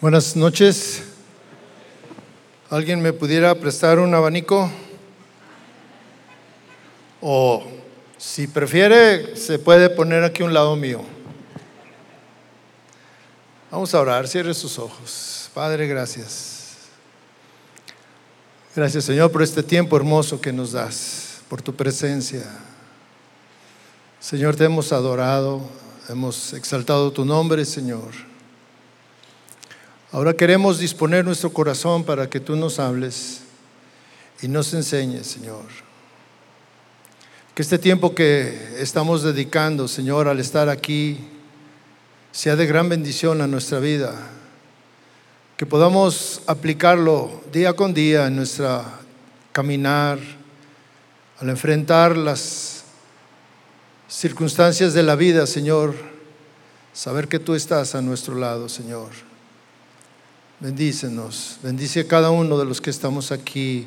Buenas noches. ¿Alguien me pudiera prestar un abanico? O si prefiere, se puede poner aquí a un lado mío. Vamos a orar, cierre sus ojos. Padre, gracias. Gracias Señor por este tiempo hermoso que nos das, por tu presencia. Señor, te hemos adorado, hemos exaltado tu nombre, Señor. Ahora queremos disponer nuestro corazón para que tú nos hables y nos enseñes, Señor. Que este tiempo que estamos dedicando, Señor, al estar aquí, sea de gran bendición a nuestra vida. Que podamos aplicarlo día con día en nuestra caminar, al enfrentar las circunstancias de la vida, Señor. Saber que tú estás a nuestro lado, Señor. Bendícenos, bendice a cada uno de los que estamos aquí.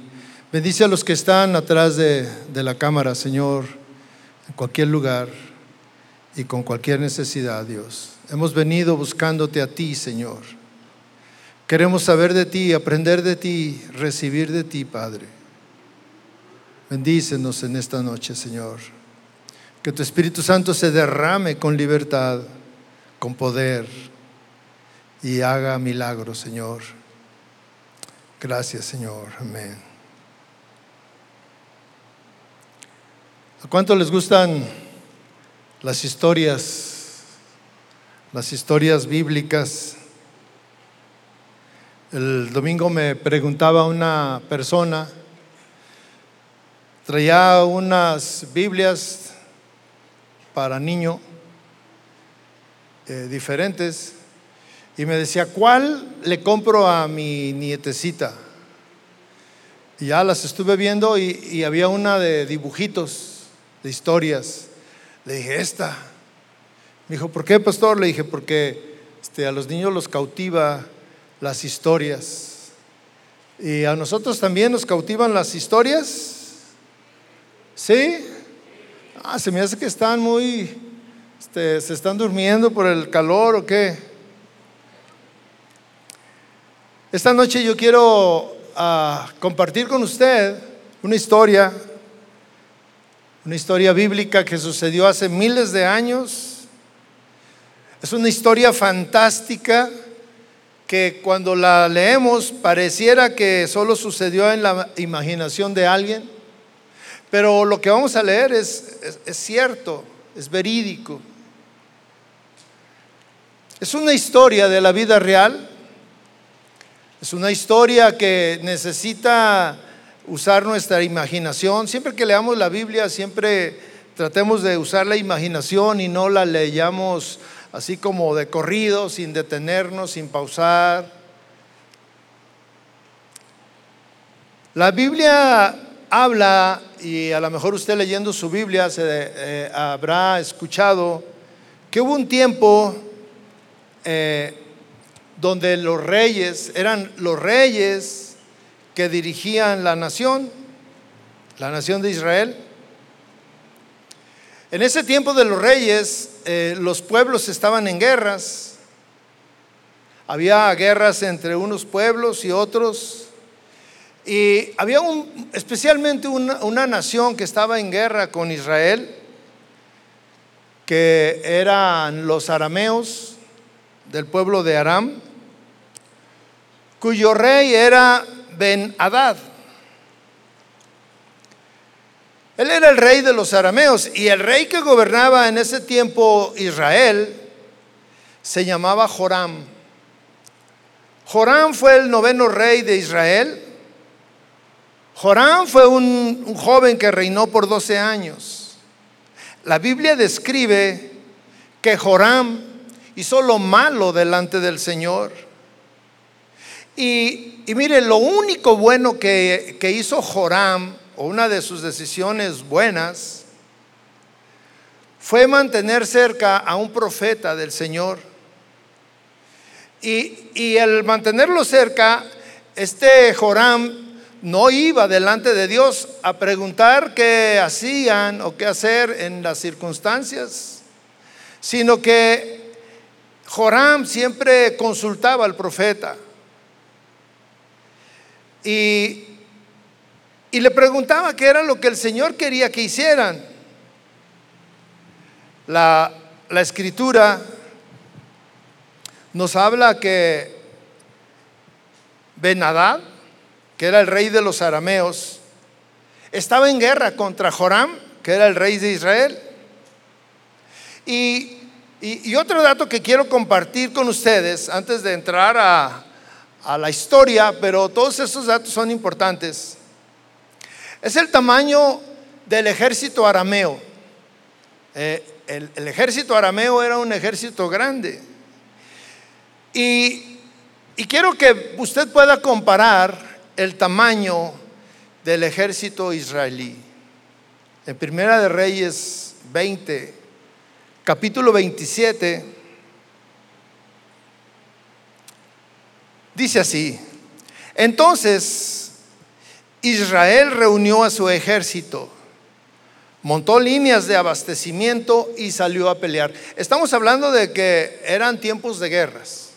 Bendice a los que están atrás de, la cámara, Señor, en cualquier lugar y con cualquier necesidad, Dios. Hemos venido buscándote a ti, Señor. Queremos saber de ti, aprender de ti, recibir de ti, Padre. Bendícenos en esta noche, Señor. Que tu Espíritu Santo se derrame con libertad, con poder y haga milagros, Señor. Gracias, Señor. Amén. ¿A cuánto les gustan las historias, las historias bíblicas? El domingo me preguntaba una persona, traía unas Biblias para niño eh, diferentes y me decía, ¿cuál le compro a mi nietecita? Y ya las estuve viendo y, había una de dibujitos, de historias. Le dije, esta. Me dijo, ¿por qué, pastor? Le dije, porque este, a los niños los cautiva las historias. Y a nosotros también nos cautivan las historias. ¿Sí? Ah, se me hace que están muy, este, se están durmiendo por el calor o qué. Esta noche yo quiero ah, compartir con usted una historia, una historia bíblica que sucedió hace miles de años. Es una historia fantástica que cuando la leemos pareciera que solo sucedió en la imaginación de alguien, pero lo que vamos a leer es, es cierto, es verídico. Es una historia de la vida real es una historia que necesita usar nuestra imaginación. Siempre que leamos la Biblia, siempre tratemos de usar la imaginación y no la leyamos así como de corrido, sin detenernos, sin pausar. La Biblia habla, y a lo mejor usted leyendo su Biblia se eh, habrá escuchado, que hubo un tiempo eh, donde los reyes eran los reyes que dirigían la nación, la nación de Israel. En ese tiempo de los reyes, eh, los pueblos estaban en guerras. Había guerras entre unos pueblos y otros. Y había un, especialmente una, una nación que estaba en guerra con Israel, que eran los arameos del pueblo de Aram cuyo rey era Ben Hadad. Él era el rey de los arameos y el rey que gobernaba en ese tiempo Israel se llamaba Joram. Joram fue el noveno rey de Israel. Joram fue un, un joven que reinó por 12 años. La Biblia describe que Joram hizo lo malo delante del Señor. Y, mire, lo único bueno que, que hizo Joram, o una de sus decisiones buenas, fue mantener cerca a un profeta del Señor. Y, y, el mantenerlo cerca, este Joram no iba delante de Dios a preguntar qué hacían o qué hacer en las circunstancias, sino que Joram siempre consultaba al profeta y, y le preguntaba qué era lo que el Señor quería que hicieran. La, la escritura nos habla que Benadad, que era el rey de los arameos, estaba en guerra contra Joram, que era el rey de Israel. Y, y, otro dato que quiero compartir con ustedes antes de entrar a, a la historia, pero todos estos datos son importantes, es el tamaño del ejército arameo. Eh, el, el, ejército arameo era un ejército grande. Y, y quiero que usted pueda comparar el tamaño del ejército israelí. En Primera de Reyes 20, capítulo 27, dice así, entonces Israel reunió a su ejército, montó líneas de abastecimiento y salió a pelear. Estamos hablando de que eran tiempos de guerras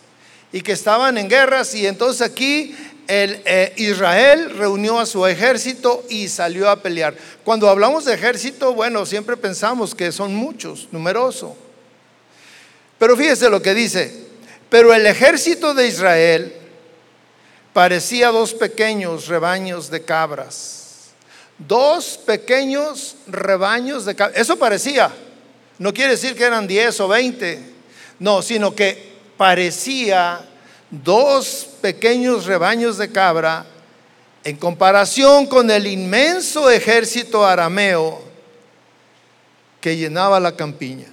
y que estaban en guerras y entonces aquí el, eh, Israel reunió a su ejército y salió a pelear. Cuando hablamos de ejército, bueno, siempre pensamos que son muchos, numeroso. Pero fíjese lo que dice, pero el ejército de Israel parecía dos pequeños rebaños de cabras. Dos pequeños rebaños de cabras. Eso parecía. No quiere decir que eran 10 o 20. No, sino que parecía dos pequeños rebaños de cabra en comparación con el inmenso ejército arameo que llenaba la campiña.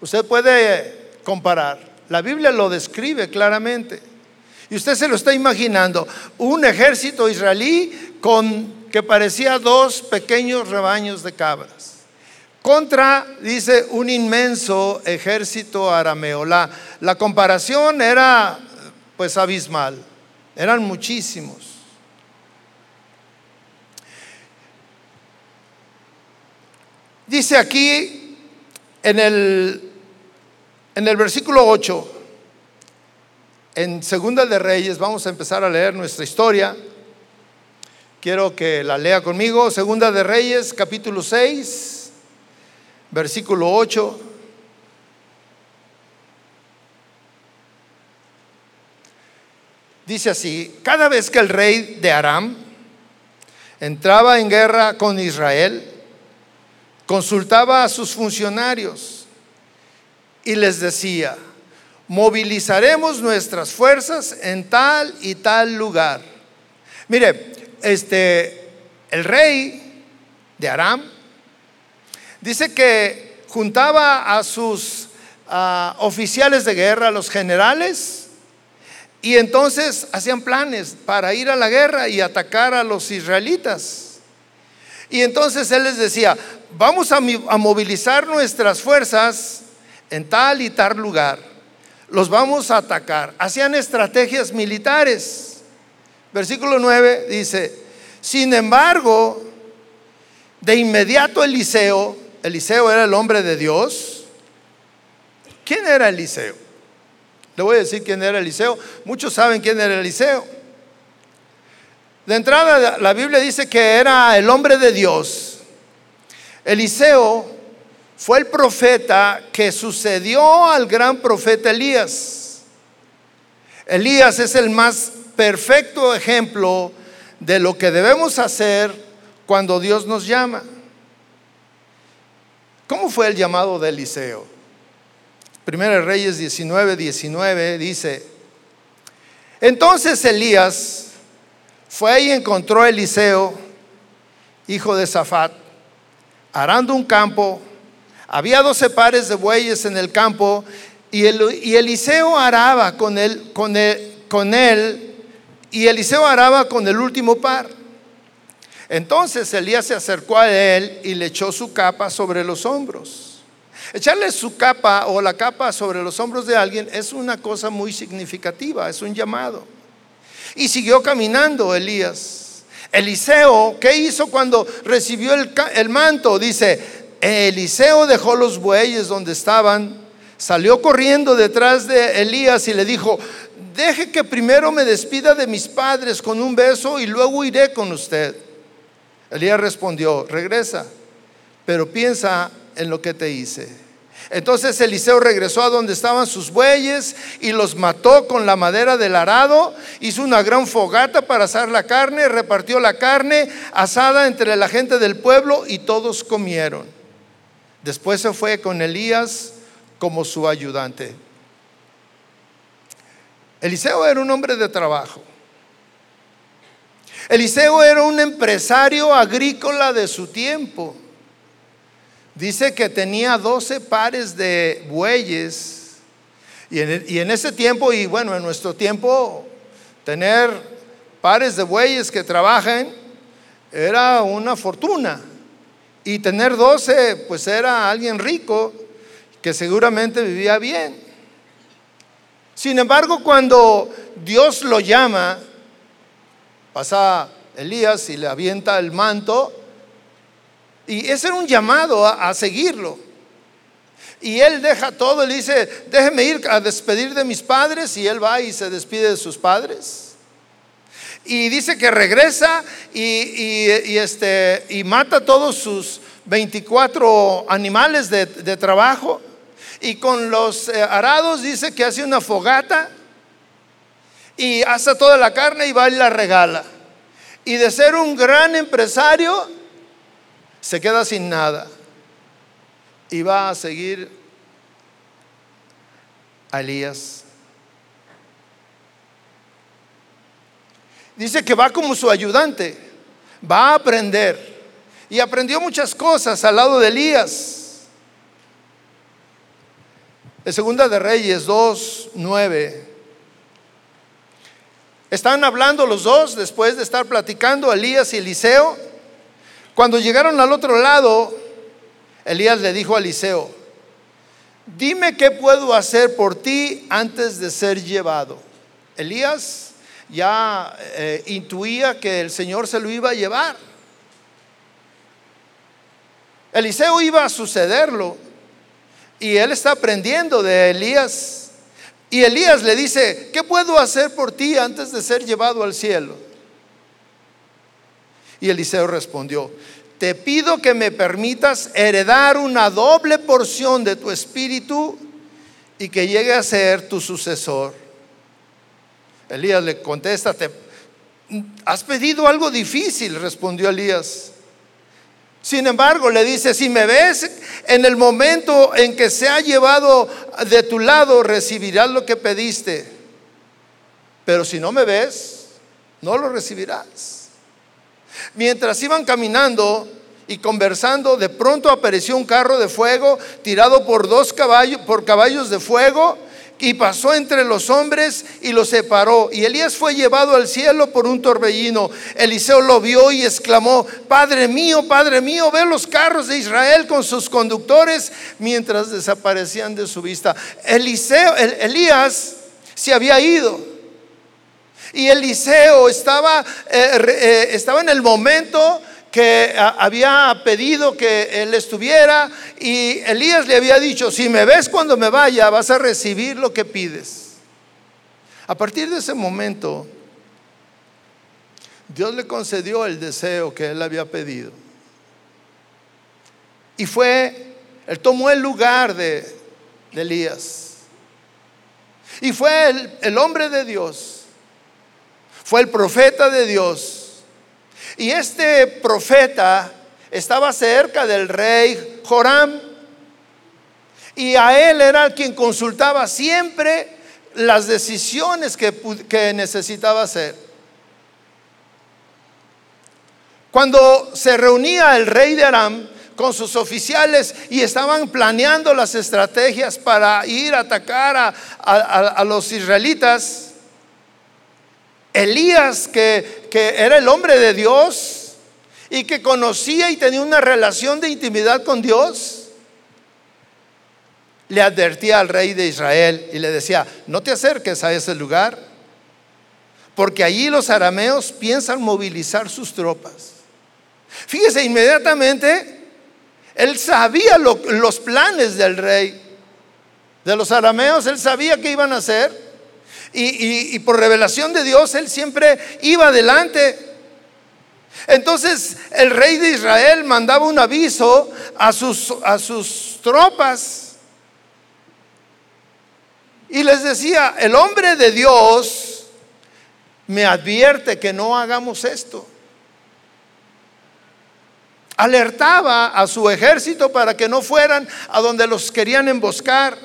Usted puede comparar, la Biblia lo describe claramente. Y usted se lo está imaginando, un ejército israelí con que parecía dos pequeños rebaños de cabras contra, dice, un inmenso ejército arameo. La, la comparación era pues abismal, eran muchísimos. Dice aquí en el, en el versículo 8, en Segunda de Reyes, vamos a empezar a leer nuestra historia. Quiero que la lea conmigo. Segunda de Reyes, capítulo 6 versículo 8. Dice así, cada vez que el rey de Aram entraba en guerra con Israel, consultaba a sus funcionarios y les decía, movilizaremos nuestras fuerzas en tal y tal lugar. Mire, este, el rey de Aram Dice que juntaba a sus oficiales de guerra, a los generales, y entonces hacían planes para ir a la guerra y atacar a los israelitas. Y entonces él les decía, vamos a, movilizar nuestras fuerzas en tal y tal lugar. Los vamos a atacar. Hacían estrategias militares. Versículo 9 dice, sin embargo, de inmediato Eliseo Eliseo era el hombre de Dios. ¿Quién era Eliseo? Le voy a decir quién era Eliseo. Muchos saben quién era Eliseo. De entrada, la Biblia dice que era el hombre de Dios. Eliseo fue el profeta que sucedió al gran profeta Elías. Elías es el más perfecto ejemplo de lo que debemos hacer cuando Dios nos llama. ¿Cómo fue el llamado de Eliseo? Primera Reyes 19, 19 dice, entonces Elías fue y encontró a Eliseo, hijo de Safat, arando un campo. Había doce pares de bueyes en el campo y, y Eliseo araba con él, con, con él, y Eliseo araba con el último par. Entonces Elías se acercó a él y le echó su capa sobre los hombros. Echarle su capa o la capa sobre los hombros de alguien es una cosa muy significativa, es un llamado. Y siguió caminando Elías. Eliseo, ¿qué hizo cuando recibió el, el manto? Dice, Eliseo dejó los bueyes donde estaban, salió corriendo detrás de Elías y le dijo, deje que primero me despida de mis padres con un beso y luego iré con usted. Elías respondió, regresa, pero piensa en lo que te hice. Entonces Eliseo regresó a donde estaban sus bueyes y los mató con la madera del arado, hizo una gran fogata para asar la carne, repartió la carne asada entre la gente del pueblo y todos comieron. Después se fue con Elías como su ayudante. Eliseo era un hombre de trabajo. Eliseo era un empresario agrícola de su tiempo. Dice que tenía 12 pares de bueyes. Y en, ese tiempo, y bueno, en nuestro tiempo, tener pares de bueyes que trabajen era una fortuna. Y tener 12, pues era alguien rico que seguramente vivía bien. Sin embargo, cuando Dios lo llama, pasa Elías y le avienta el manto, y ese era un llamado a, seguirlo. Y él deja todo, le dice, déjeme ir a despedir de mis padres y él va y se despide de sus padres. Y dice que regresa y, este, y mata todos sus 24 animales de, trabajo. Y con los eh, arados dice que hace una fogata y hace toda la carne y va y la regala. Y de ser un gran empresario, se queda sin nada y va a seguir a Elías. Dice que va como su ayudante, va a aprender. Y aprendió muchas cosas al lado de Elías. En Segunda de Reyes 2, 9. Están hablando los dos después de estar platicando Elías y Eliseo. Cuando llegaron al otro lado, Elías le dijo a Eliseo, dime qué puedo hacer por ti antes de ser llevado. Elías ya eh, intuía que el Señor se lo iba a llevar. Eliseo iba a sucederlo y él está aprendiendo de Elías. Y Elías le dice, ¿qué puedo hacer por ti antes de ser llevado al cielo? Y Eliseo respondió, te pido que me permitas heredar una doble porción de tu espíritu y que llegue a ser tu sucesor. Elías le contesta, has pedido algo difícil, respondió Elías. Sin embargo, le dice, si me ves en el momento en que se ha llevado de tu lado, recibirás lo que pediste. Pero si no me ves, no lo recibirás. Mientras iban caminando y conversando, de pronto apareció un carro de fuego tirado por dos caballos, por caballos de fuego, y pasó entre los hombres y los separó. Y Elías fue llevado al cielo por un torbellino. Eliseo lo vio y exclamó, Padre mío, Padre mío, ve los carros de Israel con sus conductores mientras desaparecían de su vista. Eliseo, Elías se había ido. Y Eliseo estaba, eh, eh, estaba en el momento que había pedido que él estuviera y Elías le había dicho, si me ves cuando me vaya, vas a recibir lo que pides. A partir de ese momento, Dios le concedió el deseo que él había pedido. Y fue, él tomó el lugar de, Elías. Y fue el, el hombre de Dios fue el profeta de Dios. Y este profeta estaba cerca del rey Joram. Y a él era quien consultaba siempre las decisiones que, que necesitaba hacer. Cuando se reunía el rey de Aram con sus oficiales y estaban planeando las estrategias para ir a atacar a, a los israelitas, Elías, que, era el hombre de Dios y que conocía y tenía una relación de intimidad con Dios, le advertía al rey de Israel y le decía, no te acerques a ese lugar, porque allí los arameos piensan movilizar sus tropas. Fíjese, inmediatamente él sabía los planes del rey. de los arameos, él sabía que iban a hacer. Y, por revelación de Dios, él siempre iba adelante. Entonces el rey de Israel mandaba un aviso a sus, a sus tropas y les decía, el hombre de Dios me advierte que no hagamos esto. Alertaba a su ejército para que no fueran a donde los querían emboscar.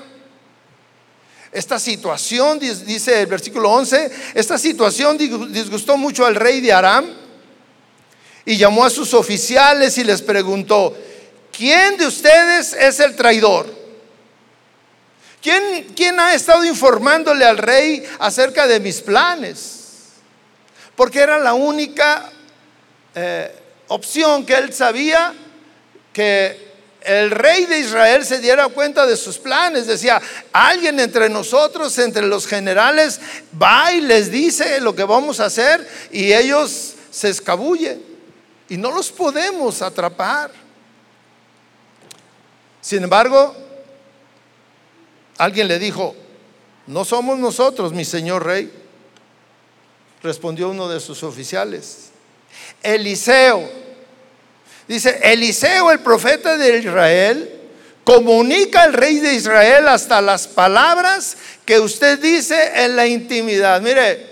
Esta situación, dice el versículo 11, esta situación disgustó mucho al rey de Aram y llamó a sus oficiales y les preguntó, ¿quién de ustedes es el traidor? ¿Quién, ¿Quién, ha estado informándole al rey acerca de mis planes? Porque era la única eh, opción que él sabía que el rey de Israel se diera cuenta de sus planes. Decía, alguien entre nosotros, entre los generales, va y les dice lo que vamos a hacer y ellos se escabullen y no los podemos atrapar. Sin embargo, alguien le dijo, no somos nosotros, mi señor rey. Respondió uno de sus oficiales. Eliseo Dice, Eliseo, el profeta de Israel, comunica al rey de Israel hasta las palabras que usted dice en la intimidad. Mire,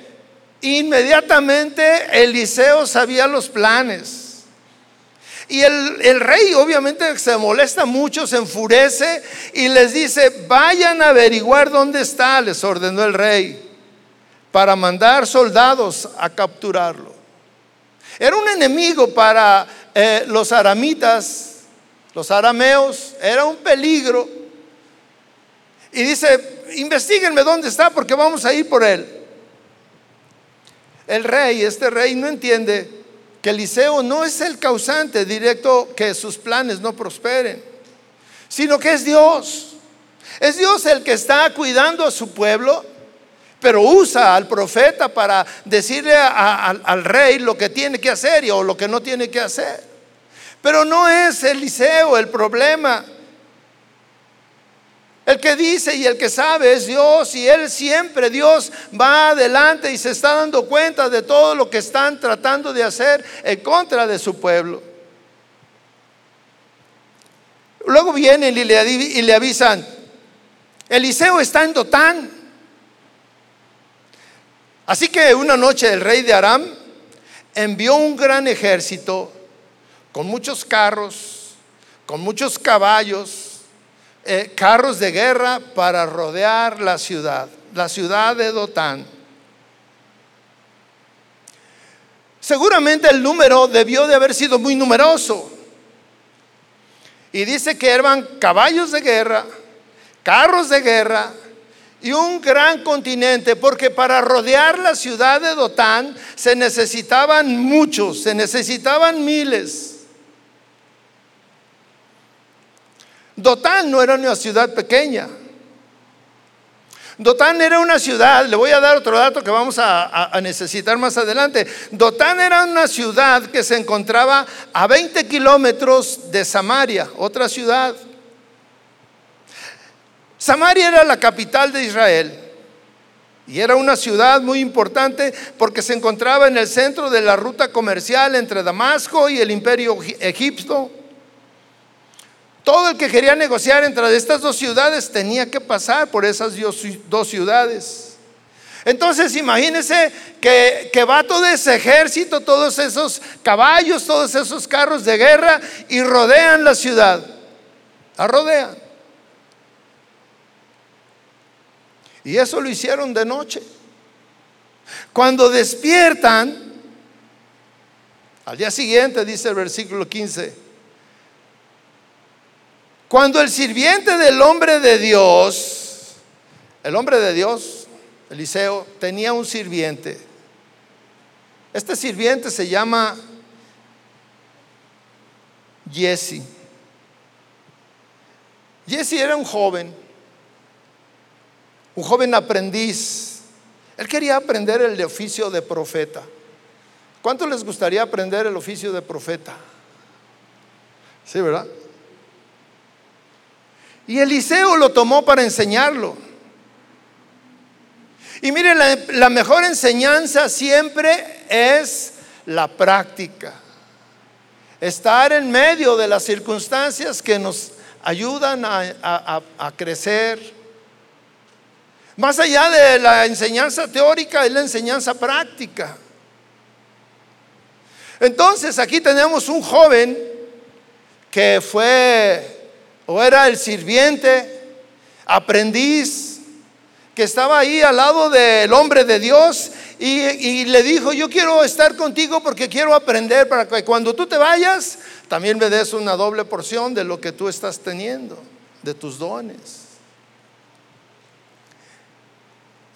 inmediatamente Eliseo sabía los planes. Y el, el, rey obviamente se molesta mucho, se enfurece y les dice, vayan a averiguar dónde está, les ordenó el rey, para mandar soldados a capturarlo. Era un enemigo para eh, los aramitas, los arameos, era un peligro. Y dice, investiguenme dónde está porque vamos a ir por él. El rey, este rey no entiende que Eliseo no es el causante directo que sus planes no prosperen, sino que es Dios. Es Dios el que está cuidando a su pueblo, pero usa al profeta para decirle al rey lo que tiene que hacer y, o lo que no tiene que hacer. Pero no es Eliseo el problema. El que dice y el que sabe es Dios y Él siempre, Dios va adelante y se está dando cuenta de todo lo que están tratando de hacer en contra de su pueblo. Luego vienen y le, y le avisan, Eliseo está en Dotán. Así que una noche el rey de Aram envió un gran ejército con muchos carros, con muchos caballos, eh, carros de guerra para rodear la ciudad, la ciudad de Dotán. Seguramente el número debió de haber sido muy numeroso. Y dice que eran caballos de guerra, carros de guerra y un gran continente, porque para rodear la ciudad de Dotán se necesitaban muchos, se necesitaban miles. Dotán no era una ciudad pequeña. Dotán era una ciudad, le voy a dar otro dato que vamos a, necesitar más adelante. Dotán era una ciudad que se encontraba a 20 kilómetros de Samaria, otra ciudad. Samaria era la capital de Israel y era una ciudad muy importante porque se encontraba en el centro de la ruta comercial entre Damasco y el imperio egipcio. Todo el que quería negociar entre estas dos ciudades tenía que pasar por esas dos ciudades. Entonces imagínense que, que, va todo ese ejército, todos esos caballos, todos esos carros de guerra y rodean la ciudad. La rodean. Y eso lo hicieron de noche. Cuando despiertan, al día siguiente, dice el versículo 15, cuando el sirviente del hombre de Dios, el hombre de Dios, Eliseo, tenía un sirviente. Este sirviente se llama Jesse. Jesse era un joven, un joven aprendiz. Él quería aprender el oficio de profeta. ¿Cuánto les gustaría aprender el oficio de profeta? Sí, ¿verdad? Y Eliseo lo tomó para enseñarlo. Y mire, la, mejor enseñanza siempre es la práctica. Estar en medio de las circunstancias que nos ayudan a crecer. Más allá de la enseñanza teórica es la enseñanza práctica. Entonces aquí tenemos un joven que fue o era el sirviente, aprendiz, que estaba ahí al lado del hombre de Dios y, le dijo, yo quiero estar contigo porque quiero aprender para que cuando tú te vayas, también me des una doble porción de lo que tú estás teniendo, de tus dones.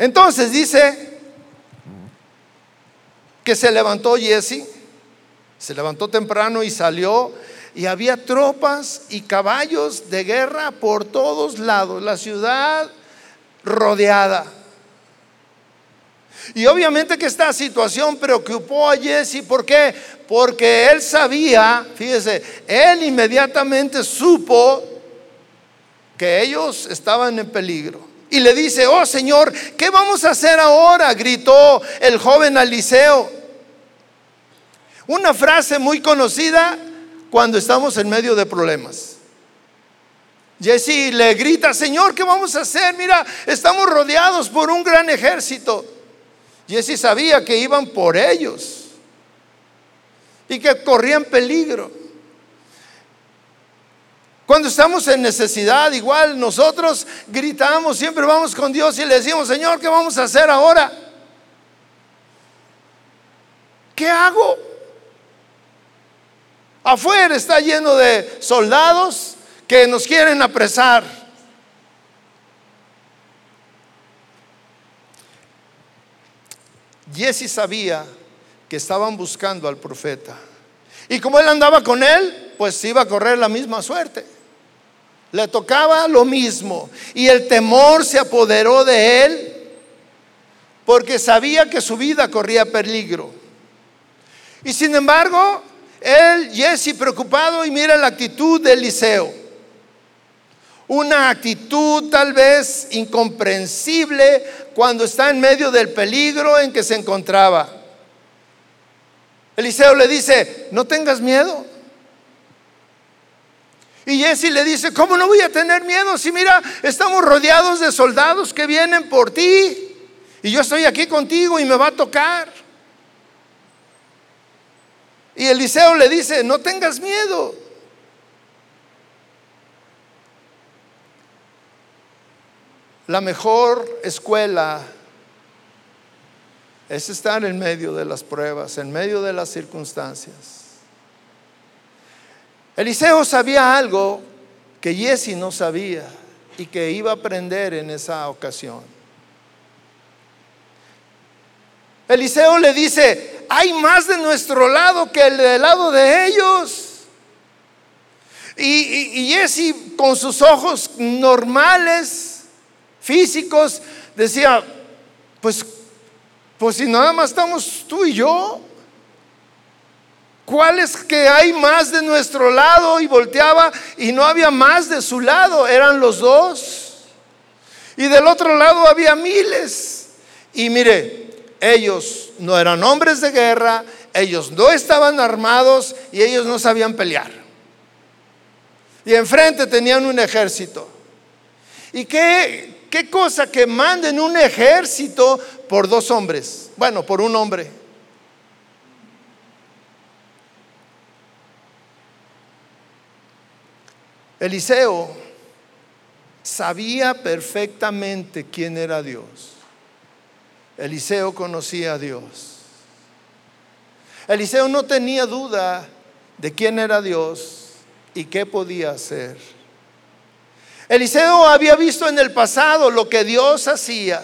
Entonces dice que se levantó Jesse, se levantó temprano y salió y había tropas y caballos de guerra por todos lados. La ciudad rodeada. Y obviamente que esta situación preocupó a Jesse, ¿por qué? Porque él sabía, fíjese, él inmediatamente supo que ellos estaban en peligro. Y le dice, oh Señor, ¿qué vamos a hacer ahora? Gritó el joven Eliseo. Una frase muy conocida cuando estamos en medio de problemas. Jesse le grita, Señor, ¿qué vamos a hacer? Mira, estamos rodeados por un gran ejército. Jesse sabía que iban por ellos y que corrían peligro. Cuando estamos en necesidad, igual nosotros gritamos, siempre vamos con Dios y le decimos, Señor, ¿qué vamos a hacer ahora? ¿Qué hago? Afuera está lleno de soldados, que nos quieren apresar. Jesse sabía que estaban buscando al profeta. Y como él andaba con él, pues iba a correr la misma suerte. Le tocaba lo mismo. Y el temor se apoderó de él porque sabía que su vida corría peligro. Y sin embargo, él, Jesse, preocupado, y mira la actitud de Eliseo una actitud tal vez incomprensible cuando está en medio del peligro en que se encontraba. Eliseo le dice, no tengas miedo. Y Jesse le dice, ¿cómo no voy a tener miedo si mira, estamos rodeados de soldados que vienen por ti y yo estoy aquí contigo y me va a tocar? Y Eliseo le dice, no tengas miedo. La mejor escuela es estar en medio de las pruebas, en medio de las circunstancias. Eliseo sabía algo que Jesse no sabía y que iba a aprender en esa ocasión. Eliseo le dice, hay más de nuestro lado que el del lado de ellos. Y, y Jesse con sus ojos normales físicos, decía, pues, pues si nada más estamos tú y yo, ¿cuál es que hay más de nuestro lado? Y volteaba y no había más de su lado, eran los dos. Y del otro lado había miles. Y mire, ellos no eran hombres de guerra, ellos no estaban armados y ellos no sabían pelear. Y enfrente tenían un ejército. ¿Y qué, ¿Qué cosa que manden un ejército por dos hombres? Bueno, por un hombre. Eliseo sabía perfectamente quién era Dios. Eliseo conocía a Dios. Eliseo no tenía duda de quién era Dios y qué podía hacer. Eliseo había visto en el pasado lo que Dios hacía.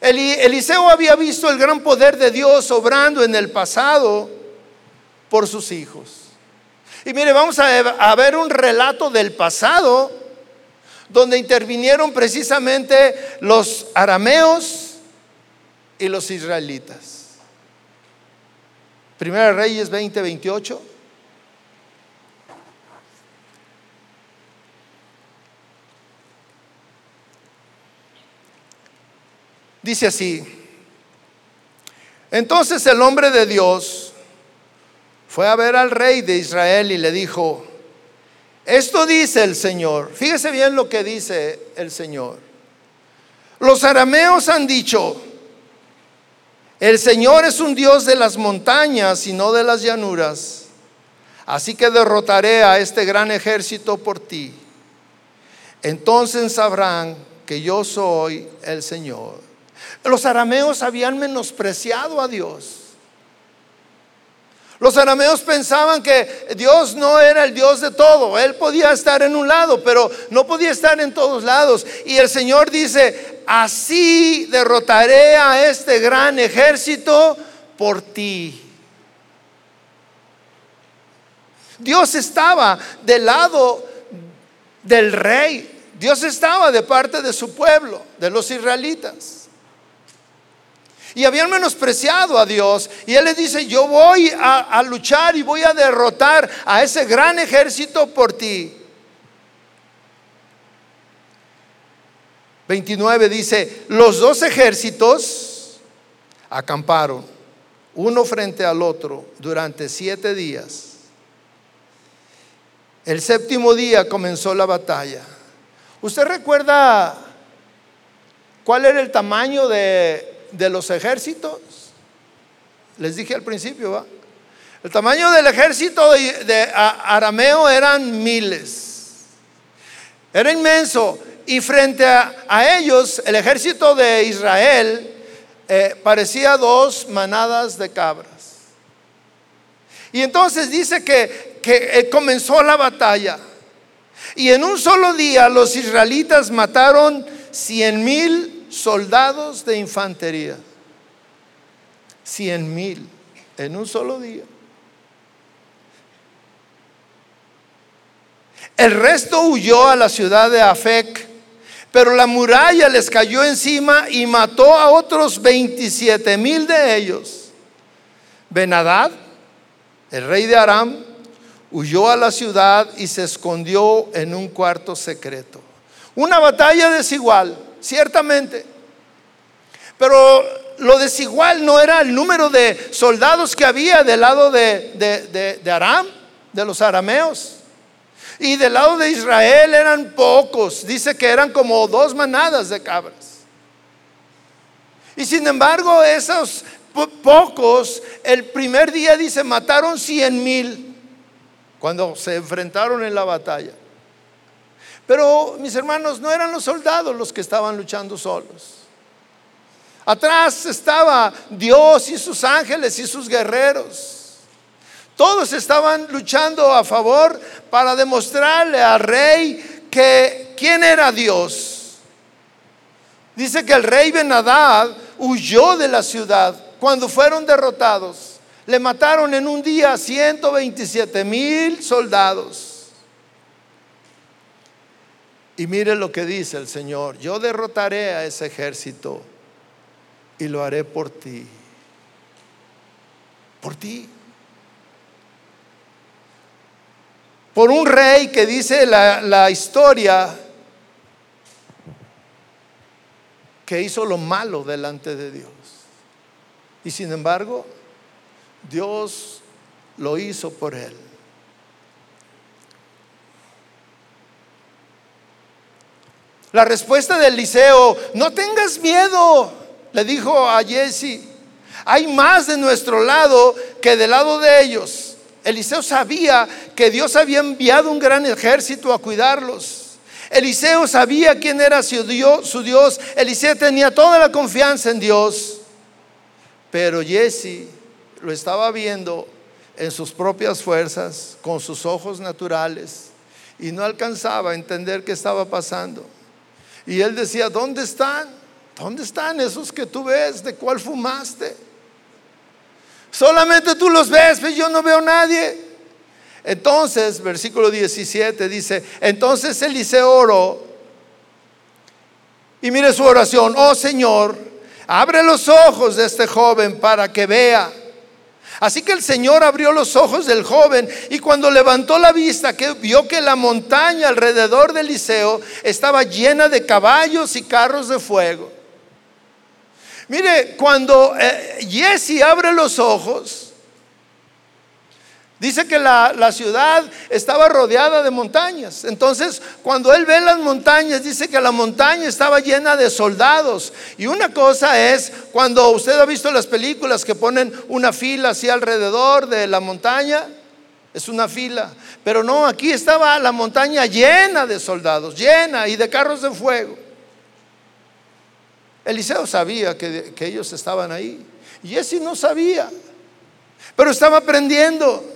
Eliseo había visto el gran poder de Dios obrando en el pasado por sus hijos. Y mire, vamos a, ver un relato del pasado donde intervinieron precisamente los arameos y los israelitas. Primera Reyes 20, 28. Dice así, entonces el hombre de Dios fue a ver al rey de Israel y le dijo, esto dice el Señor, fíjese bien lo que dice el Señor. Los arameos han dicho, el Señor es un Dios de las montañas y no de las llanuras. Así que derrotaré a este gran ejército por ti. Entonces sabrán que yo soy el Señor. Los arameos habían menospreciado a Dios. Los arameos pensaban que Dios no era el Dios de todo. Él podía estar en un lado, pero no podía estar en todos lados. Y el Señor dice, así derrotaré a este gran ejército por ti. Dios estaba del lado del rey. Dios estaba de parte de su pueblo, de los israelitas y habían menospreciado a Dios. Y Él les dice, yo voy a, luchar y voy a derrotar a ese gran ejército por ti. 29 dice, los dos ejércitos acamparon, uno frente al otro, durante siete días. El séptimo día comenzó la batalla. ¿Usted recuerda cuál era el tamaño de de los ejércitos. Les dije al principio, ¿va? El tamaño del ejército de, arameo eran miles. Era inmenso. Y frente a, ellos, el ejército de Israel eh, parecía dos manadas de cabras. Y entonces dice que, que eh, comenzó la batalla. Y en un solo día los israelitas mataron cien mil soldados de infantería. Cien mil en un solo día. El resto huyó a la ciudad de Afec, pero la muralla les cayó encima y mató a otros 27 mil de ellos. Benadad, el rey de Aram, huyó a la ciudad y se escondió en un cuarto secreto. Una batalla desigual ciertamente. Pero lo desigual no era el número de soldados que había del lado de, Aram, de los arameos. Y del lado de Israel eran pocos. Dice que eran como dos manadas de cabras. Y sin embargo, esos pocos, el primer día dice, mataron cien mil cuando se enfrentaron en la batalla. Pero mis hermanos, no eran los soldados los que estaban luchando solos. Atrás estaba Dios y sus ángeles y sus guerreros. Todos estaban luchando a favor para demostrarle al rey que quién era Dios. Dice que el rey Benadad huyó de la ciudad cuando fueron derrotados. Le mataron en un día 127 mil soldados. Y mire lo que dice el Señor, yo derrotaré a ese ejército y lo haré por ti. Por ti. Por un rey que dice la, historia que hizo lo malo delante de Dios. Y sin embargo, Dios lo hizo por él. La respuesta de Eliseo, no tengas miedo, le dijo a Jesse, hay más de nuestro lado que del lado de ellos. Eliseo sabía que Dios había enviado un gran ejército a cuidarlos. Eliseo sabía quién era su Dios, su Dios. Eliseo tenía toda la confianza en Dios. Pero Jesse lo estaba viendo en sus propias fuerzas, con sus ojos naturales, y no alcanzaba a entender qué estaba pasando. Y él decía, ¿dónde están? ¿Dónde están esos que tú ves? ¿De cuál fumaste? Solamente tú los ves, pero yo no veo a nadie. Entonces, versículo 17 dice, entonces Eliseo oró y mire su oración, oh Señor, abre los ojos de este joven para que vea. Así que el Señor abrió los ojos del joven y cuando levantó la vista que vio que la montaña alrededor del Eliseo estaba llena de caballos y carros de fuego. Mire, cuando eh, Jesse abre los ojos, Dice que la, la, ciudad estaba rodeada de montañas. Entonces, cuando él ve las montañas, dice que la montaña estaba llena de soldados. Y una cosa es, cuando usted ha visto las películas que ponen una fila así alrededor de la montaña, es una fila. Pero no, aquí estaba la montaña llena de soldados, llena y de carros de fuego. Eliseo sabía que, que ellos estaban ahí. Y ese no sabía, pero estaba aprendiendo.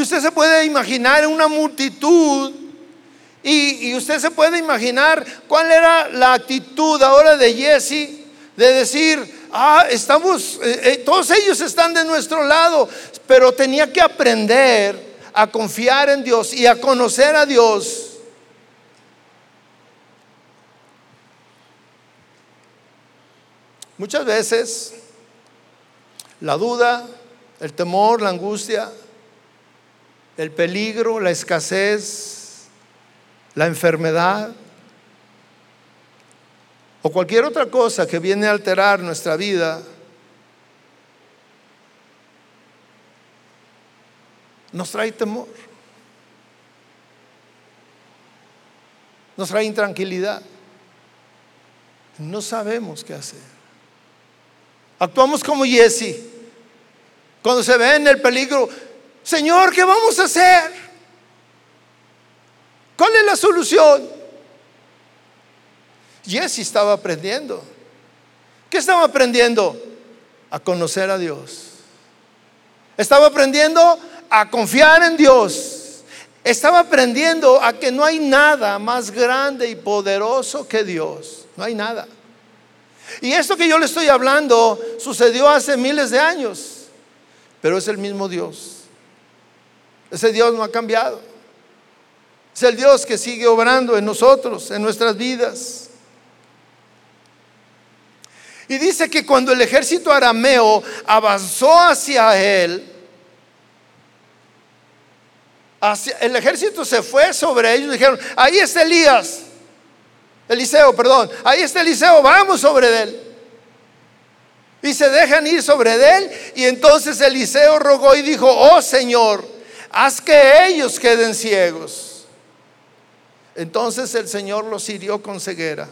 Usted se puede imaginar una multitud y, usted se puede imaginar cuál era la actitud ahora de Jesse de decir, ah, estamos, eh, eh, todos ellos están de nuestro lado, pero tenía que aprender a confiar en Dios y a conocer a Dios. Muchas veces la duda, el temor, la angustia, el peligro, la escasez, la enfermedad o cualquier otra cosa que viene a alterar nuestra vida, nos trae temor, nos trae intranquilidad. No sabemos qué hacer. Actuamos como Jesse. Cuando se ve en el peligro, Señor, ¿qué vamos a hacer? ¿Cuál es la solución? Jesse estaba aprendiendo. ¿Qué estaba aprendiendo? A conocer a Dios. Estaba aprendiendo a confiar en Dios. Estaba aprendiendo a que no hay nada más grande y poderoso que Dios. No hay nada. Y esto que yo le estoy hablando sucedió hace miles de años, pero es el mismo Dios. Ese Dios no ha cambiado. Es el Dios que sigue obrando en nosotros, en nuestras vidas. Y dice que cuando el ejército arameo avanzó hacia él, hacia, el ejército se fue sobre ellos y dijeron, ahí está Elías, Eliseo, perdón, ahí está Eliseo, vamos sobre él. Y se dejan ir sobre él y entonces Eliseo rogó y dijo, oh Señor, haz que ellos queden ciegos. Entonces el Señor los hirió con ceguera,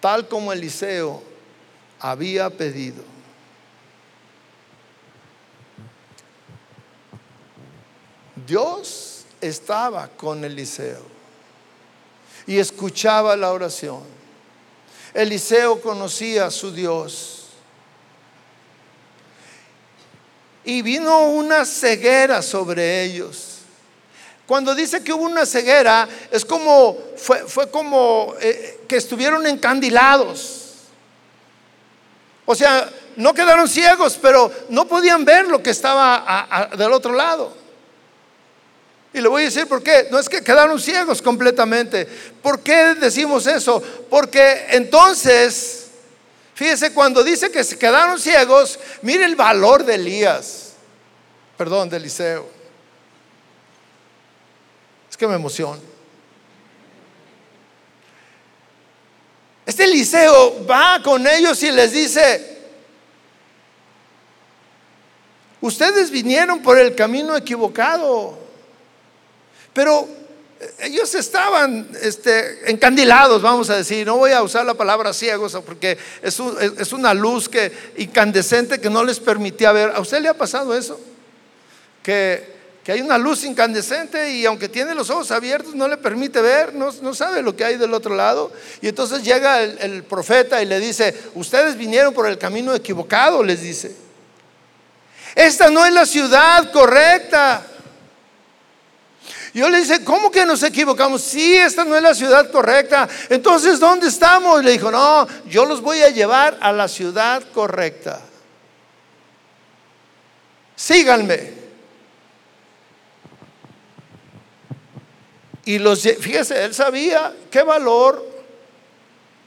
tal como Eliseo había pedido. Dios estaba con Eliseo y escuchaba la oración. Eliseo conocía a su Dios. Y vino una ceguera sobre ellos. Cuando dice que hubo una ceguera, es como, fue, fue como eh, que estuvieron encandilados. O sea, no quedaron ciegos, pero no podían ver lo que estaba del otro lado. Y le voy a decir por qué. No es que quedaron ciegos completamente. ¿Por qué decimos eso? Porque entonces Fíjese, cuando dice que se quedaron ciegos, mire el valor de Elías, perdón, de Eliseo. Es que me emociona. Este Eliseo va con ellos y les dice, ustedes vinieron por el camino equivocado, pero ellos estaban este, encandilados, vamos a decir, no voy a usar la palabra ciegos porque es, una luz que, incandescente que no les permitía ver. ¿A usted le ha pasado eso? Que, hay una luz incandescente y aunque tiene los ojos abiertos no le permite ver, no, sabe lo que hay del otro lado. Y entonces llega el profeta y le dice, ustedes vinieron por el camino equivocado, les dice. Esta no es la ciudad correcta. Yo le dice, ¿cómo que nos equivocamos? Sí, esta no es la ciudad correcta. Entonces, ¿dónde estamos? le dijo, no, yo los voy a llevar a la ciudad correcta. Síganme. Y los, fíjese, él sabía qué valor.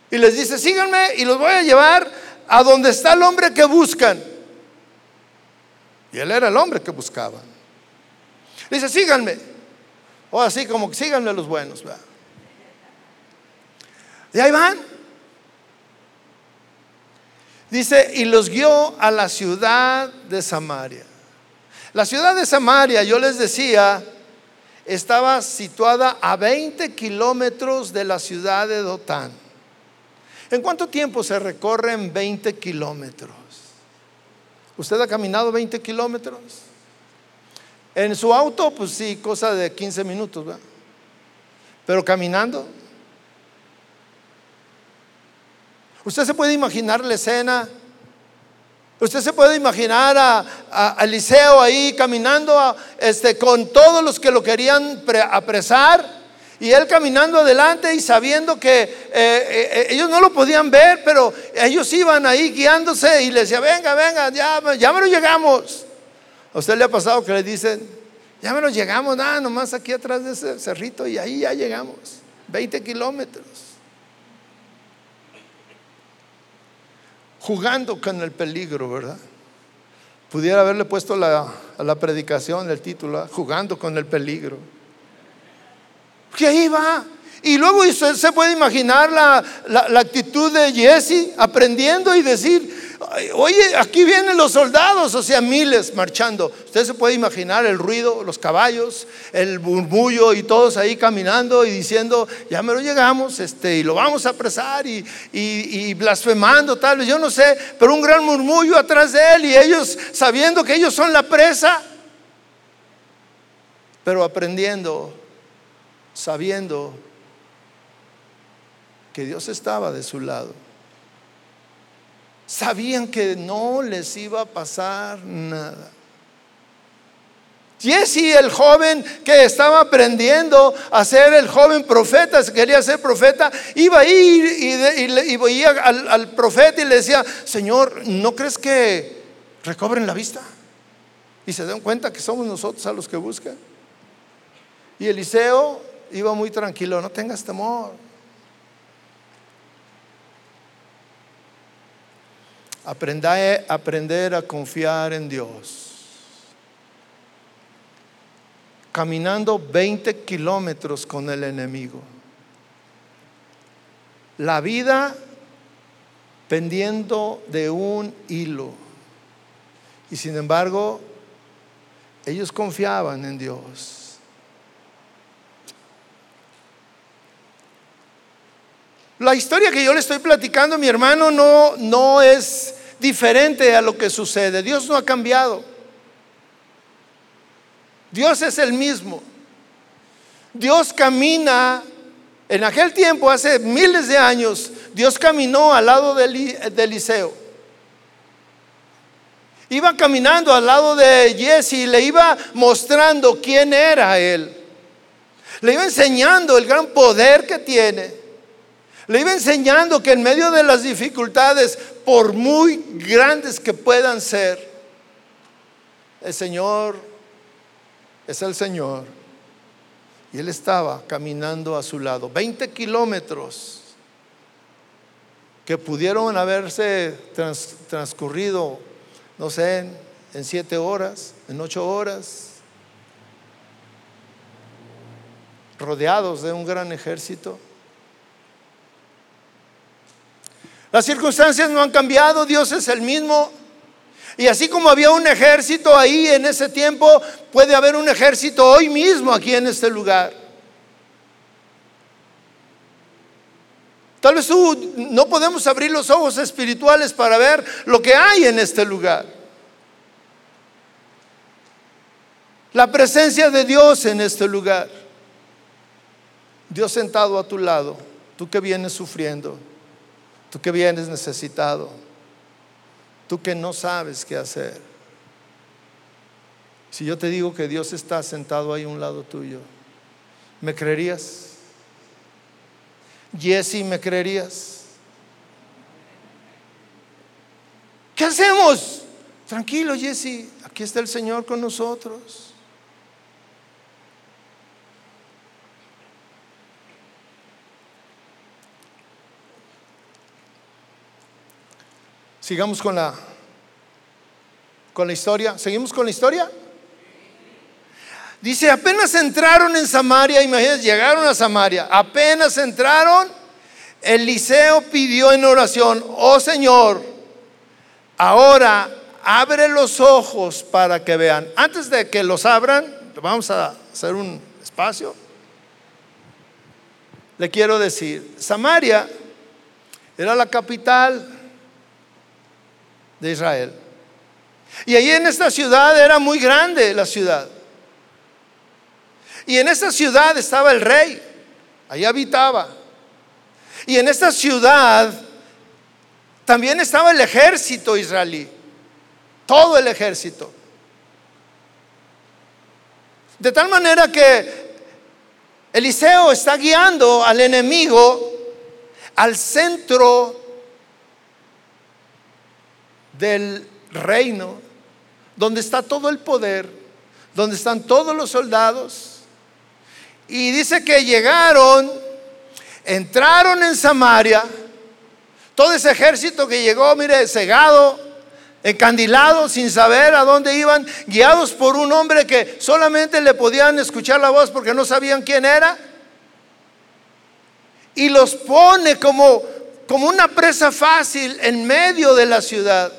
Y les dice, síganme y los voy a llevar a donde está el hombre que buscan. Y él era el hombre que buscaban. Dice, síganme. O así como síganme los buenos. Y ahí van. Dice, y los guió a la ciudad de Samaria. La ciudad de Samaria, yo les decía, estaba situada a 20 kilómetros de la ciudad de Dotán. ¿En cuánto tiempo se recorren 20 kilómetros? ¿Usted ha caminado 20 kilómetros? En su auto, pues sí, cosa de 15 minutos, ¿verdad? Pero caminando. Usted se puede imaginar la escena. Usted se puede imaginar a, Eliseo ahí caminando este, con todos los que lo querían apresar y él caminando adelante y sabiendo que eh, eh, ellos no lo podían ver, pero ellos iban ahí guiándose y le decía, venga, venga, ya, ya me lo llegamos. ¿A usted le ha pasado que le dicen, ya me lo llegamos, nada, nomás aquí atrás de ese cerrito y ahí ya llegamos, 20 kilómetros. Jugando con el peligro, ¿verdad? Pudiera haberle puesto la, a la predicación el título, jugando con el peligro. Que ahí va. Y luego usted se puede imaginar la, actitud de Jesse aprendiendo y decir, oye, aquí vienen los soldados, o sea, miles marchando. Usted se puede imaginar el ruido, los caballos, el murmullo y todos ahí caminando y diciendo, ya me lo llegamos, este, y lo vamos a apresar y, y blasfemando tal vez, yo no sé, pero un gran murmullo atrás de él y ellos sabiendo que ellos son la presa, pero aprendiendo sabiendo que Dios estaba de su lado. Sabían que no les iba a pasar nada. Jesse, el joven que estaba aprendiendo a ser el joven profeta, quería ser profeta, iba a ir y, veía al, al, profeta y le decía, Señor, ¿no crees que recobren la vista? Y se dan cuenta que somos nosotros a los que buscan. Y Eliseo iba muy tranquilo, no tengas temor. Aprenda, aprender a confiar en Dios. Caminando 20 kilómetros con el enemigo. La vida pendiendo de un hilo. Y sin embargo, ellos confiaban en Dios. La historia que yo le estoy platicando, mi hermano, no, no es diferente a lo que sucede. Dios no ha cambiado. Dios es el mismo. Dios camina, en aquel tiempo, hace miles de años, Dios caminó al lado de, Eliseo. Iba caminando al lado de Jesse y le iba mostrando quién era él. Le iba enseñando el gran poder que tiene. Le iba enseñando que en medio de las dificultades, por muy grandes que puedan ser, el Señor es el Señor. Y él estaba caminando a su lado. 20 kilómetros que pudieron haberse transcurrido, no sé, en siete horas, en ocho horas, rodeados de un gran ejército. Las circunstancias no han cambiado, Dios es el mismo. Y así como había un ejército ahí en ese tiempo, puede haber un ejército hoy mismo aquí en este lugar. Tal vez tú no podemos abrir los ojos espirituales para ver lo que hay en este lugar. La presencia de Dios en este lugar. Dios sentado a tu lado, tú que vienes sufriendo. Tú que vienes necesitado. Tú que no sabes qué hacer. Si yo te digo que Dios está sentado ahí a un lado tuyo, ¿me creerías? Jesse, ¿me creerías? ¿Qué hacemos? Tranquilo, Jesse, aquí está el Señor con nosotros. Sigamos con la con la historia. ¿Seguimos con la historia? Dice, apenas entraron en Samaria, imagínense, llegaron a Samaria, apenas entraron, Eliseo pidió en oración, oh Señor, ahora abre los ojos para que vean. Antes de que los abran, vamos a hacer un espacio. Le quiero decir, Samaria era la capital de Israel. Y ahí en esta ciudad era muy grande la ciudad. Y en esta ciudad estaba el rey, ahí habitaba. Y en esta ciudad también estaba el ejército israelí, todo el ejército. De tal manera que Eliseo está guiando al enemigo al centro del reino, donde está todo el poder, donde están todos los soldados. Y dice que llegaron, entraron en Samaria, todo ese ejército que llegó, mire, cegado, encandilado, sin saber a dónde iban, guiados por un hombre que solamente le podían escuchar la voz porque no sabían quién era. Y los pone como, como una presa fácil en medio de la ciudad.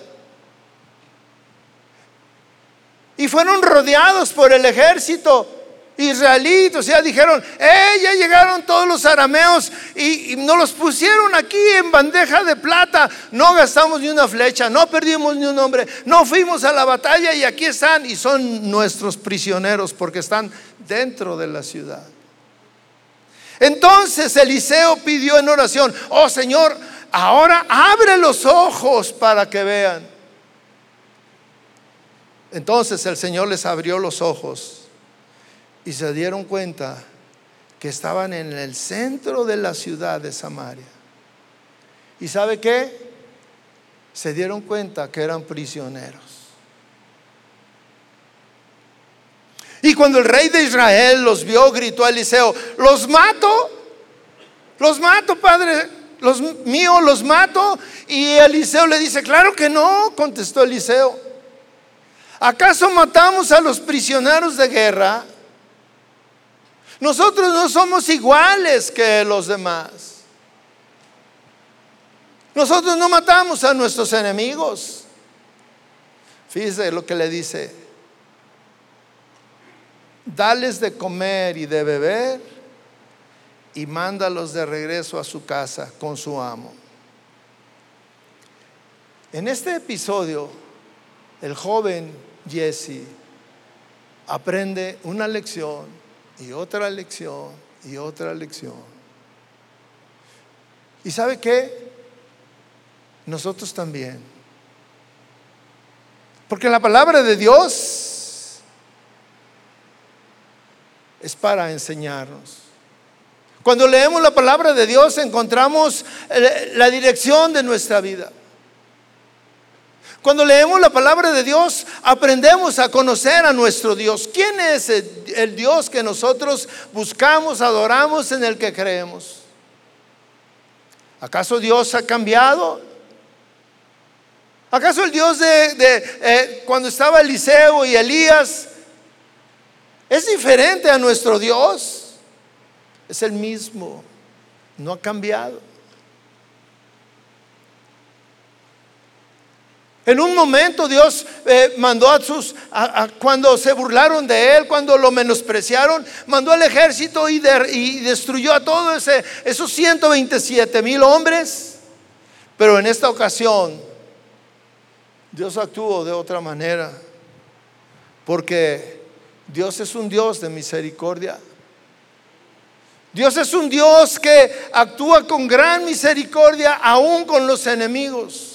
Y fueron rodeados por el ejército israelí. O sea, dijeron, eh, ya llegaron todos los arameos y, y nos los pusieron aquí en bandeja de plata. No gastamos ni una flecha, no perdimos ni un hombre, no fuimos a la batalla y aquí están y son nuestros prisioneros porque están dentro de la ciudad. Entonces Eliseo pidió en oración, oh Señor, ahora abre los ojos para que vean. Entonces el Señor les abrió los ojos y se dieron cuenta que estaban en el centro de la ciudad de Samaria. ¿Y sabe qué? Se dieron cuenta que eran prisioneros. Y cuando el rey de Israel los vio, gritó a Eliseo, los mato, los mato, padre, los míos los mato. Y Eliseo le dice, claro que no, contestó Eliseo. ¿Acaso matamos a los prisioneros de guerra? Nosotros no somos iguales que los demás. Nosotros no matamos a nuestros enemigos. Fíjese lo que le dice. Dales de comer y de beber y mándalos de regreso a su casa con su amo. En este episodio, el joven Jesse aprende una lección y otra lección y otra lección. ¿Y sabe qué? Nosotros también. Porque la palabra de Dios es para enseñarnos. Cuando leemos la palabra de Dios encontramos la dirección de nuestra vida. Cuando leemos la palabra de Dios, aprendemos a conocer a nuestro Dios. ¿Quién es el, Dios que nosotros buscamos, adoramos, en el que creemos? ¿Acaso Dios ha cambiado? ¿Acaso el Dios de, eh, cuando estaba Eliseo y Elías es diferente a nuestro Dios? Es el mismo, no ha cambiado. En un momento Dios eh, mandó a sus, cuando se burlaron de él, cuando lo menospreciaron, mandó al ejército y, destruyó a todos esos 127 mil hombres. Pero en esta ocasión Dios actuó de otra manera, porque Dios es un Dios de misericordia. Dios es un Dios que actúa con gran misericordia aún con los enemigos.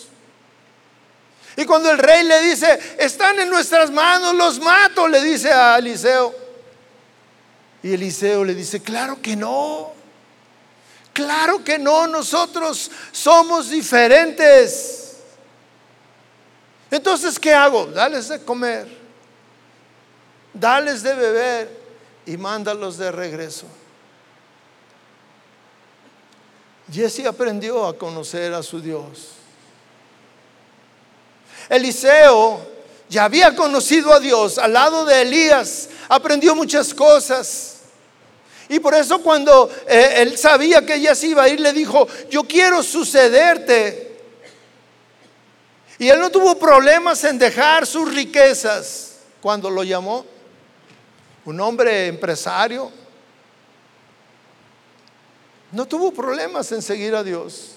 Y cuando el rey le dice, están en nuestras manos, los mato, le dice a Eliseo. Y Eliseo le dice, claro que no. Claro que no, nosotros somos diferentes. Entonces, ¿qué hago? Dales de comer, dales de beber y mándalos de regreso. Jesse aprendió a conocer a su Dios. Eliseo ya había conocido a Dios al lado de Elías, aprendió muchas cosas. Y por eso cuando eh, él sabía que ella se iba a ir, le dijo, yo quiero sucederte. Y él no tuvo problemas en dejar sus riquezas cuando lo llamó. Un hombre empresario. No tuvo problemas en seguir a Dios.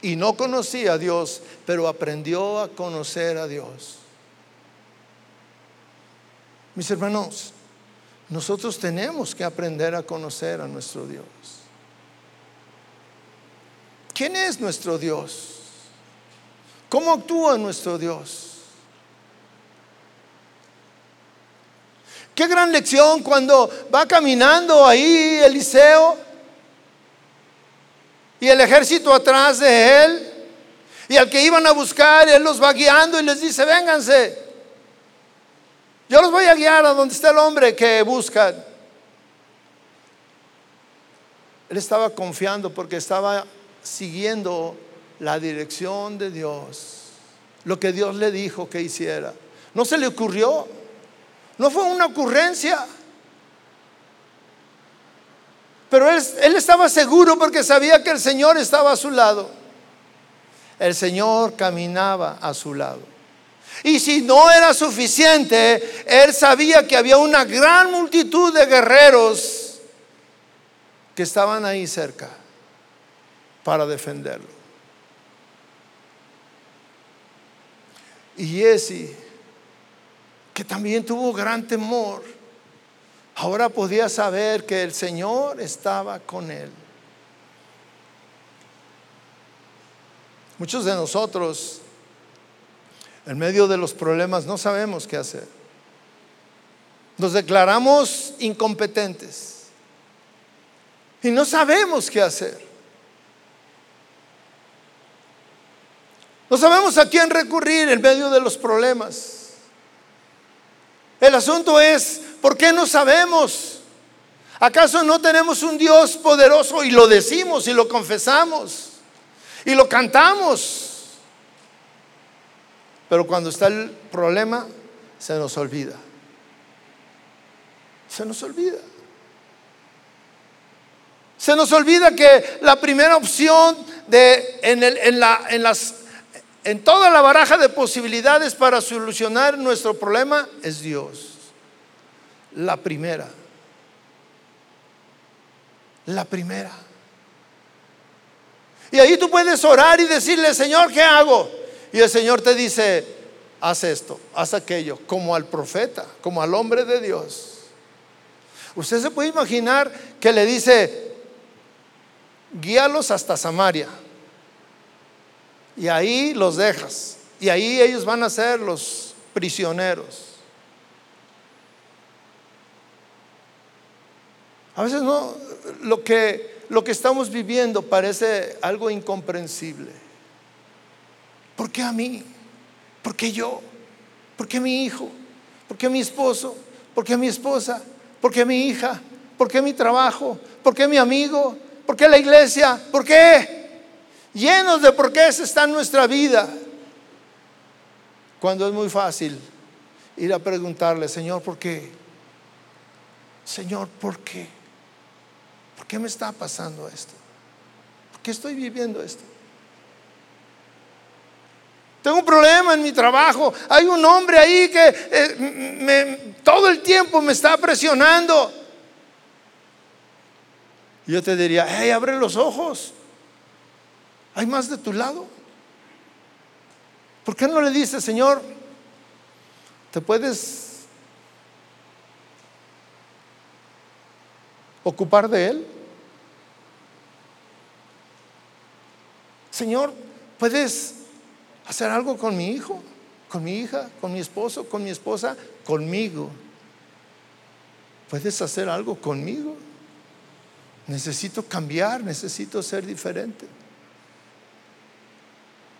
Y no conocía a Dios, pero aprendió a conocer a Dios. Mis hermanos, nosotros tenemos que aprender a conocer a nuestro Dios. ¿Quién es nuestro Dios? ¿Cómo actúa nuestro Dios? Qué gran lección cuando va caminando ahí Eliseo y el ejército atrás de él y al que iban a buscar, él los va guiando y les dice, vénganse. Yo los voy a guiar a donde está el hombre que buscan. Él estaba confiando porque estaba siguiendo la dirección de Dios, lo que Dios le dijo que hiciera. No se le ocurrió, no fue una ocurrencia. Pero él, estaba seguro porque sabía que el Señor estaba a su lado. El Señor caminaba a su lado. Y si no era suficiente, él sabía que había una gran multitud de guerreros que estaban ahí cerca para defenderlo. Y Jesse, que también tuvo gran temor, ahora podía saber que el Señor estaba con él. Muchos de nosotros en medio de los problemas no sabemos qué hacer. Nos declaramos incompetentes y no sabemos qué hacer. No sabemos a quién recurrir en medio de los problemas. El asunto es, ¿por qué no sabemos? ¿Acaso no tenemos un Dios poderoso y lo decimos y lo confesamos y lo cantamos? Pero cuando está el problema, se nos olvida. Se nos olvida. Se nos olvida que la primera opción de, en, en, la, en, las, en toda la baraja de posibilidades para solucionar nuestro problema es Dios. La primera. La primera. Y ahí tú puedes orar y decirle, Señor, ¿qué hago? Y el Señor te dice, haz esto, haz aquello, como al profeta, como al hombre de Dios. Usted se puede imaginar que le dice, guíalos hasta Samaria. Y ahí los dejas. Y ahí ellos van a ser los prisioneros. A veces no, lo que, lo que estamos viviendo parece algo incomprensible. ¿Por qué a mí? ¿Por qué yo? ¿Por qué mi hijo? ¿Por qué mi esposo? ¿Por qué mi esposa? ¿Por qué mi hija? ¿Por qué mi trabajo? ¿Por qué mi amigo? ¿Por qué la iglesia? ¿Por qué? Llenos de por qué está en nuestra vida. Cuando es muy fácil ir a preguntarle, Señor, ¿por qué? Señor, ¿por qué? ¿Por qué me está pasando esto? ¿Por qué estoy viviendo esto? Tengo un problema en mi trabajo. Hay un hombre ahí que eh, todo el tiempo me está presionando. yo te diría, hey, abre los ojos. Hay más de tu lado. ¿Por qué no le dices, Señor, te puedes ocupar de él? Señor, puedes hacer algo con mi hijo, con mi hija, con mi esposo, con mi esposa, conmigo. ¿Puedes hacer algo conmigo? Necesito cambiar, necesito ser diferente.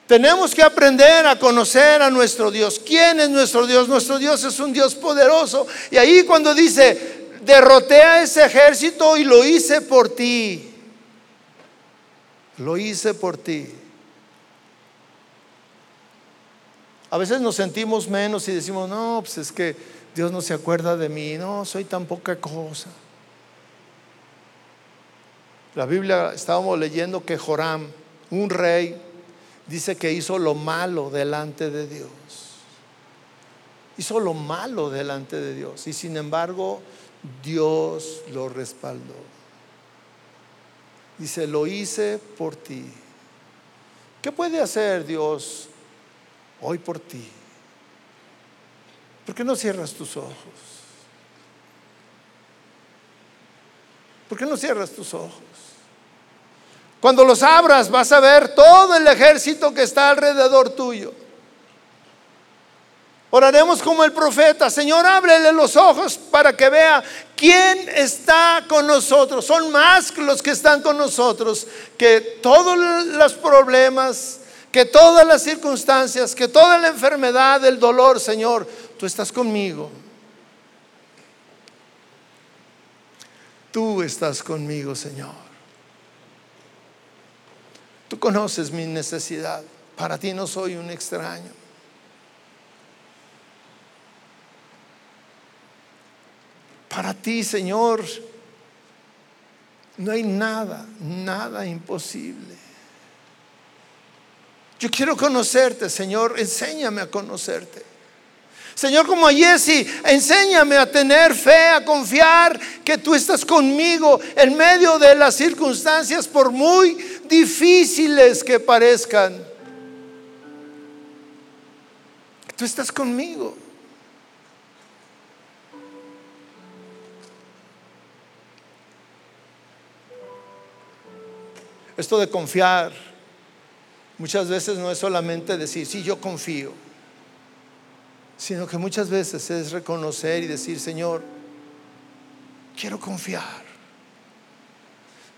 Tenemos que aprender a conocer a nuestro Dios. ¿Quién es nuestro Dios? Nuestro Dios es un Dios poderoso. Y ahí cuando dice, derroté a ese ejército y lo hice por ti. Lo hice por ti. A veces nos sentimos menos y decimos, no, pues es que Dios no se acuerda de mí, no, soy tan poca cosa. La Biblia estábamos leyendo que Joram, un rey, dice que hizo lo malo delante de Dios. Hizo lo malo delante de Dios. Y sin embargo, Dios lo respaldó. Dice, lo hice por ti. ¿Qué puede hacer Dios hoy por ti? ¿Por qué no cierras tus ojos? ¿Por qué no cierras tus ojos? Cuando los abras vas a ver todo el ejército que está alrededor tuyo. Oraremos como el profeta, Señor, ábrele los ojos para que vea quién está con nosotros. Son más los que están con nosotros, que todos los problemas, que todas las circunstancias, que toda la enfermedad, el dolor, Señor, tú estás conmigo. Tú estás conmigo, Señor. Tú conoces mi necesidad. Para ti no soy un extraño. Para ti, Señor, no hay nada, nada imposible. Yo quiero conocerte, Señor, enséñame a conocerte. Señor, como a Jesse, enséñame a tener fe, a confiar que tú estás conmigo en medio de las circunstancias, por muy difíciles que parezcan. Tú estás conmigo. Esto de confiar muchas veces no es solamente decir, sí, yo confío, sino que muchas veces es reconocer y decir, Señor, quiero confiar,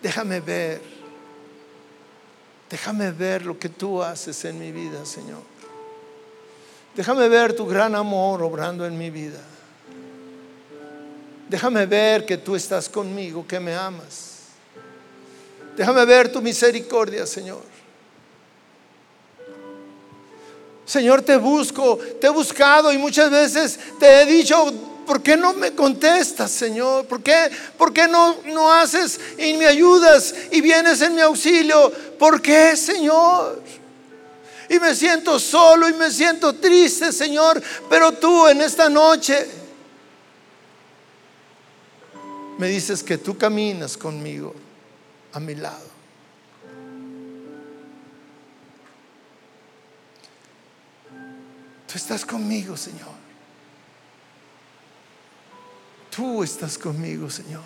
déjame ver, déjame ver lo que tú haces en mi vida, Señor. Déjame ver tu gran amor obrando en mi vida. Déjame ver que tú estás conmigo, que me amas. Déjame ver tu misericordia, Señor. Señor, te busco, te he buscado y muchas veces te he dicho, ¿por qué no me contestas, Señor? ¿Por qué, por qué no, no haces y me ayudas y vienes en mi auxilio? ¿Por qué, Señor? Y me siento solo y me siento triste, Señor, pero tú en esta noche me dices que tú caminas conmigo a mi lado. Tú estás conmigo, Señor. Tú estás conmigo, Señor.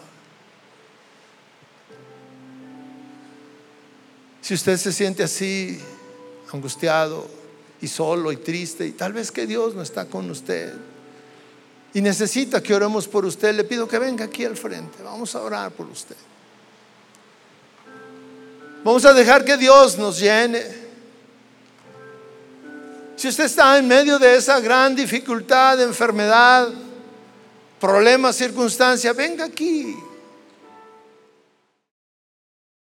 Si usted se siente así, angustiado y solo y triste, y tal vez que Dios no está con usted, y necesita que oremos por usted, le pido que venga aquí al frente. Vamos a orar por usted. Vamos a dejar que Dios nos llene. Si usted está en medio de esa gran dificultad, enfermedad, problema, circunstancia, venga aquí.